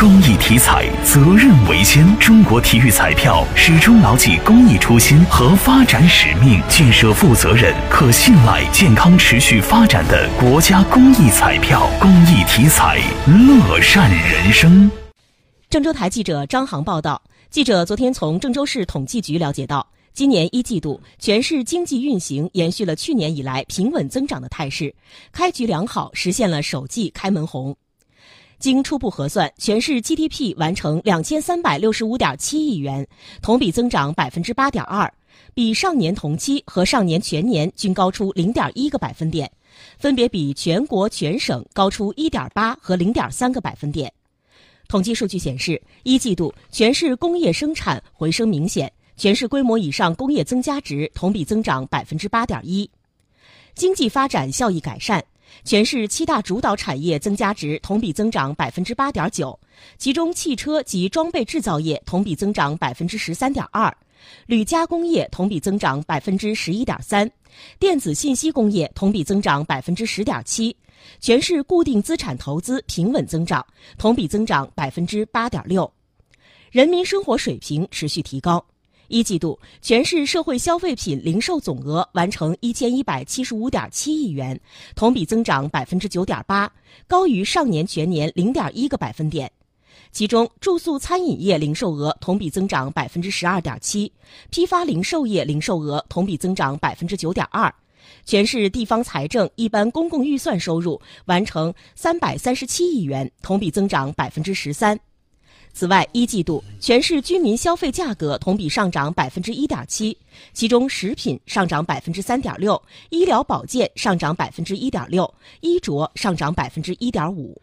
公益体彩，责任为先。中国体育彩票始终牢记公益初心和发展使命，建设负责任、可信赖、健康持续发展的国家公益彩票。公益体彩，乐善人生。郑州台记者张航报道。记者昨天从郑州市统计局了解到，今年一季度全市经济运行延续了去年以来平稳增长的态势，开局良好，实现了首季开门红。经初步核算，全市 GDP 完成两千三百六十五点七亿元，同比增长百分之八点二，比上年同期和上年全年均高出零点一个百分点，分别比全国全省高出一点八和零点三个百分点。统计数据显示，一季度全市工业生产回升明显，全市规模以上工业增加值同比增长百分之八点一，经济发展效益改善。全市七大主导产业增加值同比增长百分之八点九，其中汽车及装备制造业同比增长百分之十三点二，铝加工业同比增长百分之十一点三，电子信息工业同比增长百分之十点七，全市固定资产投资平稳增长，同比增长百分之八点六，人民生活水平持续提高。一季度，全市社会消费品零售总额完成一千一百七十五点七亿元，同比增长百分之九点八，高于上年全年零点一个百分点。其中，住宿餐饮业零售额同比增长百分之十二点七，批发零售业零售额同比增长百分之九点二。全市地方财政一般公共预算收入完成三百三十七亿元，同比增长百分之十三。此外，一季度全市居民消费价格同比上涨百分之一点七，其中食品上涨百分之三点六，医疗保健上涨百分之一点六，衣着上涨百分之一点五。